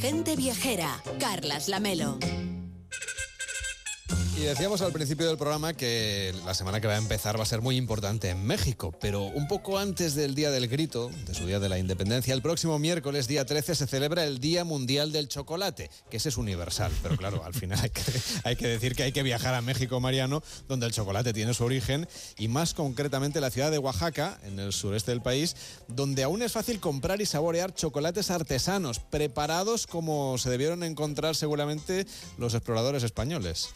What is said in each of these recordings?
Gente viajera, Carlas Lamelo. Y decíamos al principio del programa que la semana que va a empezar va a ser muy importante en México, pero un poco antes del Día del Grito, de su Día de la Independencia, el próximo miércoles, día 13, se celebra el Día Mundial del Chocolate, que ese es universal, pero claro, al final hay que, hay que decir que hay que viajar a México, Mariano, donde el chocolate tiene su origen, y más concretamente la ciudad de Oaxaca, en el sureste del país, donde aún es fácil comprar y saborear chocolates artesanos, preparados como se debieron encontrar seguramente los exploradores españoles.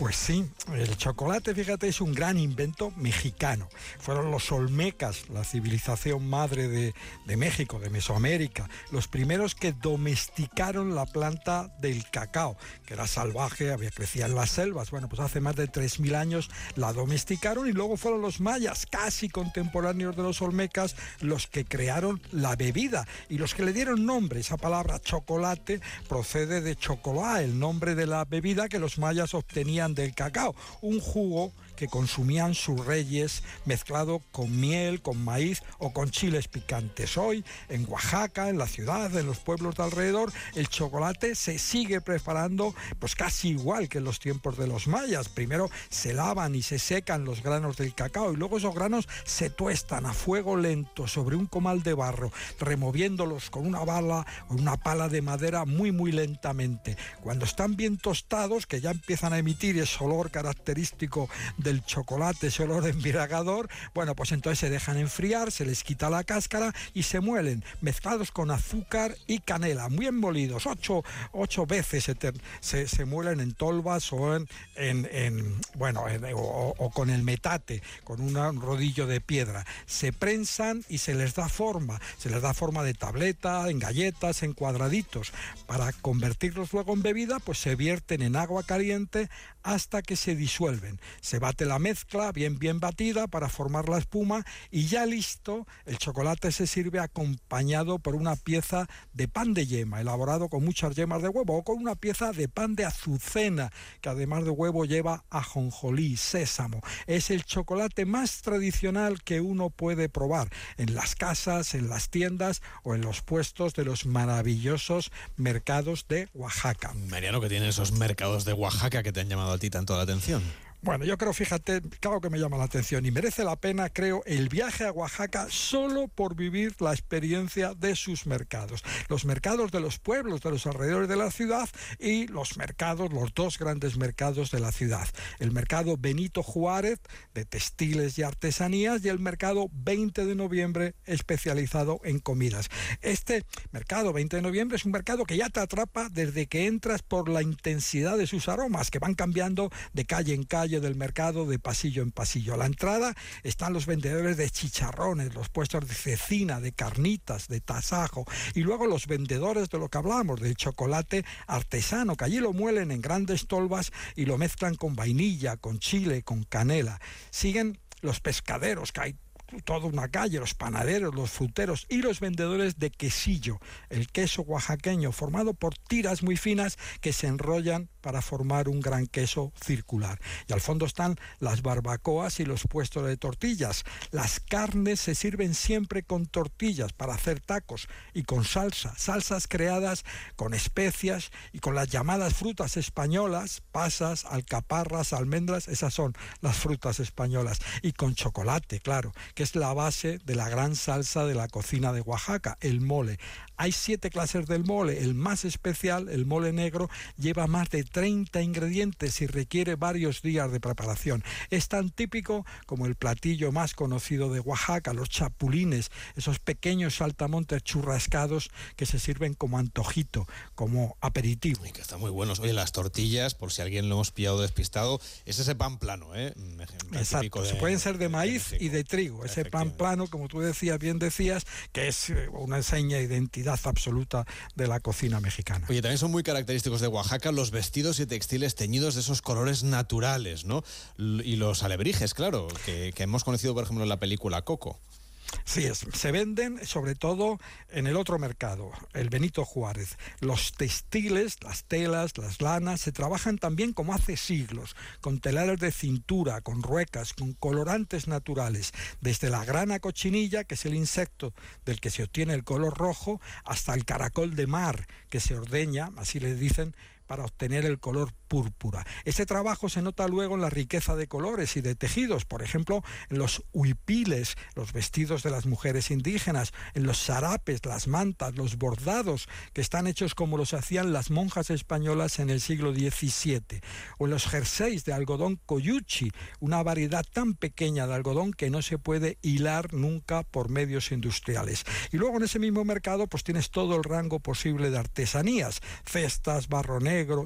Pues sí, el chocolate, fíjate, es un gran invento mexicano. Fueron los olmecas, la civilización madre de, México, de Mesoamérica, los primeros que domesticaron la planta del cacao, que era salvaje, había crecido en las selvas. Bueno, pues hace más de 3.000 años la domesticaron y luego fueron los mayas, casi contemporáneos de los olmecas, los que crearon la bebida y los que le dieron nombre. Esa palabra chocolate procede de chocolá, el nombre de la bebida que los mayas obtenían del cacao, un jugo que consumían sus reyes mezclado con miel, con maíz o con chiles picantes. Hoy en Oaxaca, en la ciudad, en los pueblos de alrededor, el chocolate se sigue preparando pues casi igual que en los tiempos de los mayas. Primero se lavan y se secan los granos del cacao y luego esos granos se tuestan a fuego lento sobre un comal de barro, removiéndolos con una bala o una pala de madera muy muy lentamente. Cuando están bien tostados, que ya empiezan a emitir ese olor característico el chocolate, ese olor embriagador, bueno, pues entonces se dejan enfriar, se les quita la cáscara y se muelen, mezclados con azúcar y canela, muy molidos, ocho, ocho veces se, se, se, muelen en tolvas o en, en, en bueno, en, o, con el metate, con un rodillo de piedra. Se prensan y se les da forma, se les da forma de tableta, en galletas, en cuadraditos. Para convertirlos luego en bebida, pues se vierten en agua caliente hasta que se disuelven. Se la mezcla bien bien batida para formar la espuma y ya listo, el chocolate se sirve acompañado por una pieza de pan de yema, elaborado con muchas yemas de huevo o con una pieza de pan de azucena, que además de huevo lleva ajonjolí, sésamo. Es el chocolate más tradicional que uno puede probar en las casas, en las tiendas o en los puestos de los maravillosos mercados de Oaxaca. Mariano, que tiene esos mercados de Oaxaca que te han llamado a ti tanto la atención. Bueno, yo creo, fíjate, claro que me llama la atención y merece la pena, creo, el viaje a Oaxaca solo por vivir la experiencia de sus mercados. Los mercados de los pueblos, de los alrededores de la ciudad y los mercados, los dos grandes mercados de la ciudad. El mercado Benito Juárez de textiles y artesanías y el mercado 20 de noviembre especializado en comidas. Este mercado 20 de noviembre es un mercado que ya te atrapa desde que entras por la intensidad de sus aromas, que van cambiando de calle en calle del mercado de pasillo en pasillo. A la entrada están los vendedores de chicharrones, los puestos de cecina, de carnitas, de tasajo y luego los vendedores de lo que hablamos, del chocolate artesano, que allí lo muelen en grandes tolvas y lo mezclan con vainilla, con chile, con canela. Siguen los pescaderos, que hay toda una calle, los panaderos, los fruteros y los vendedores de quesillo, el queso oaxaqueño formado por tiras muy finas que se enrollan para formar un gran queso circular. Y al fondo están las barbacoas y los puestos de tortillas. Las carnes se sirven siempre con tortillas para hacer tacos y con salsa, salsas creadas con especias y con las llamadas frutas españolas, pasas, alcaparras, almendras, esas son las frutas españolas y con chocolate, claro, que es la base de la gran salsa de la cocina de Oaxaca, el mole. Hay siete clases del mole. El más especial, el mole negro, lleva más de 30 ingredientes y requiere varios días de preparación. Es tan típico como el platillo más conocido de Oaxaca, los chapulines, esos pequeños saltamontes churrascados que se sirven como antojito, como aperitivo. Y que están muy buenos. Oye, las tortillas, por si alguien lo hemos pillado despistado, es ese pan plano, ¿eh? Exacto. De, pueden ser de maíz de y de trigo. Ese pan plano, como tú decías, bien decías, que es una seña de absoluta de la cocina mexicana. Oye, también son muy característicos de Oaxaca los vestidos y textiles teñidos de esos colores naturales, ¿no? Y los alebrijes, claro, que hemos conocido, por ejemplo, en la película Coco. Sí, es, se venden sobre todo en el otro mercado, el Benito Juárez. Los textiles, las telas, las lanas, se trabajan también como hace siglos, con telares de cintura, con ruecas, con colorantes naturales, desde la grana cochinilla, que es el insecto del que se obtiene el color rojo, hasta el caracol de mar, que se ordeña, así le dicen, para obtener el color púrpura. Ese trabajo se nota luego en la riqueza de colores y de tejidos, por ejemplo, en los huipiles, los vestidos de las mujeres indígenas, en los sarapes, las mantas, los bordados, que están hechos como los hacían las monjas españolas en el siglo XVII, o en los jerseys de algodón coyuchi, una variedad tan pequeña de algodón que no se puede hilar nunca por medios industriales. Y luego en ese mismo mercado pues tienes todo el rango posible de artesanías, cestas,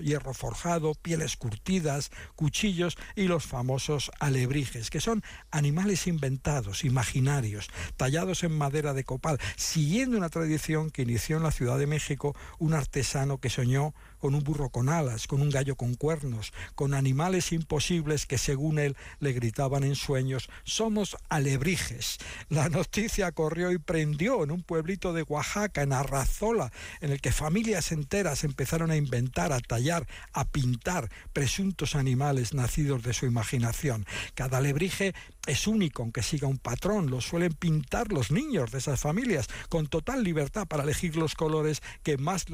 hierro forjado, pieles curtidas, cuchillos y los famosos alebrijes, que son animales inventados, imaginarios, tallados en madera de copal, siguiendo una tradición que inició en la Ciudad de México un artesano que soñó con un burro con alas, con un gallo con cuernos, con animales imposibles que según él le gritaban en sueños, somos alebrijes. La noticia corrió y prendió en un pueblito de Oaxaca, en Arrazola, en el que familias enteras empezaron a inventar, a tallar, a pintar presuntos animales nacidos de su imaginación. Cada alebrije es único, aunque siga un patrón, lo suelen pintar los niños de esas familias, con total libertad para elegir los colores que más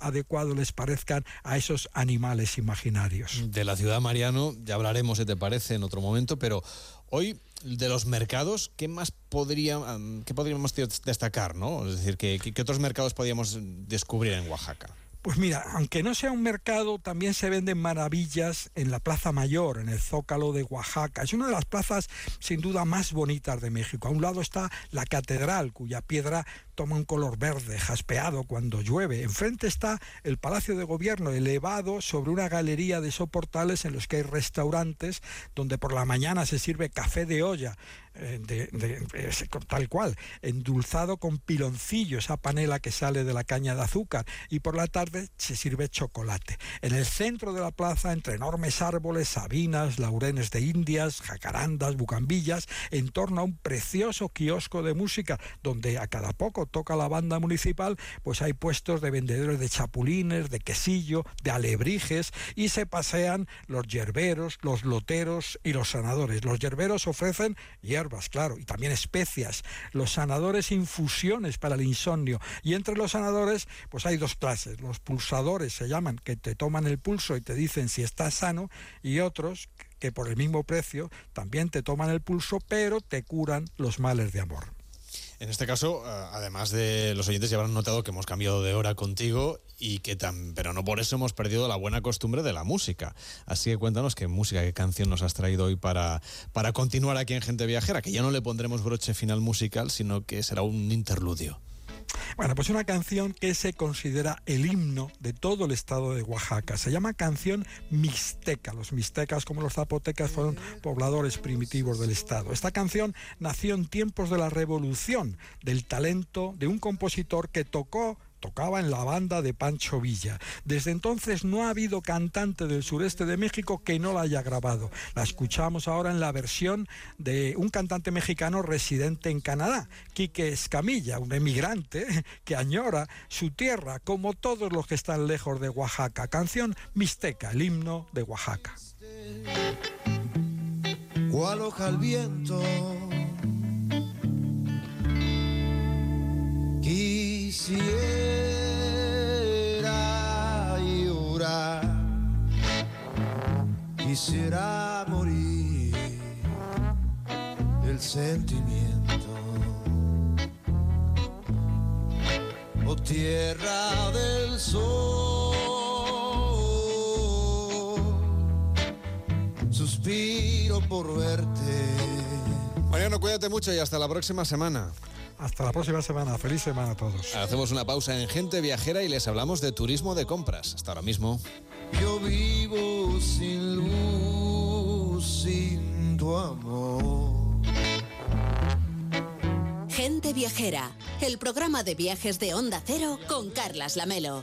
adecuados les parezcan a esos animales imaginarios. De la ciudad, Mariano, ya hablaremos, si te parece, en otro momento, pero hoy de los mercados, ¿qué más podría, qué podríamos destacar? ¿no? Es decir, ¿qué, qué otros mercados podríamos descubrir en Oaxaca? Pues mira, aunque no sea un mercado, también se venden maravillas en la Plaza Mayor, en el Zócalo de Oaxaca. Es una de las plazas sin duda más bonitas de México. A un lado está la catedral, cuya piedra toma un color verde, jaspeado cuando llueve. Enfrente está el Palacio de Gobierno, elevado sobre una galería de soportales en los que hay restaurantes donde por la mañana se sirve café de olla, eh, de, tal cual, endulzado con piloncillo, esa panela que sale de la caña de azúcar, y por la tarde se sirve chocolate. En el centro de la plaza, entre enormes árboles, sabinas, laurenes de indias, jacarandas, bucambillas, en torno a un precioso kiosco de música, donde a cada poco toca la banda municipal, pues hay puestos de vendedores de chapulines, de quesillo, de alebrijes, y se pasean los yerberos, los loteros y los sanadores. Los yerberos ofrecen claro, y también especias. Los sanadores infusiones para el insomnio. Y entre los sanadores, pues hay dos clases. Los pulsadores se llaman, que te toman el pulso y te dicen si estás sano, y otros que por el mismo precio también te toman el pulso, pero te curan los males de amor. En este caso, eh, además de los oyentes ya habrán notado que hemos cambiado de hora contigo y que tan, pero no por eso hemos perdido la buena costumbre de la música. Así que cuéntanos qué música, qué canción nos has traído hoy para, para continuar aquí en Gente Viajera, que ya no le pondremos broche final musical, sino que será un interludio. Bueno, pues una canción que se considera el himno de todo el estado de Oaxaca. Se llama canción mixteca. Los mixtecas, como los zapotecas, fueron pobladores primitivos del estado. Esta canción nació en tiempos de la revolución, del talento de un compositor que tocó tocaba en la banda de Pancho Villa. Desde entonces no ha habido cantante del sureste de México que no la haya grabado. La escuchamos ahora en la versión de un cantante mexicano residente en Canadá, Quique Escamilla, un emigrante que añora su tierra como todos los que están lejos de Oaxaca. Canción Mixteca, el himno de Oaxaca. al viento Quisiera quisiera morir el sentimiento. Oh tierra del sol, suspiro por verte. Mariano, cuídate mucho y hasta la próxima semana. Hasta la próxima semana. Feliz semana a todos. Hacemos una pausa en Gente Viajera y les hablamos de turismo de compras. Hasta ahora mismo. Yo vivo sin luz, sin tu amor. Gente Viajera, el programa de viajes de Onda Cero con Carlas Lamelo.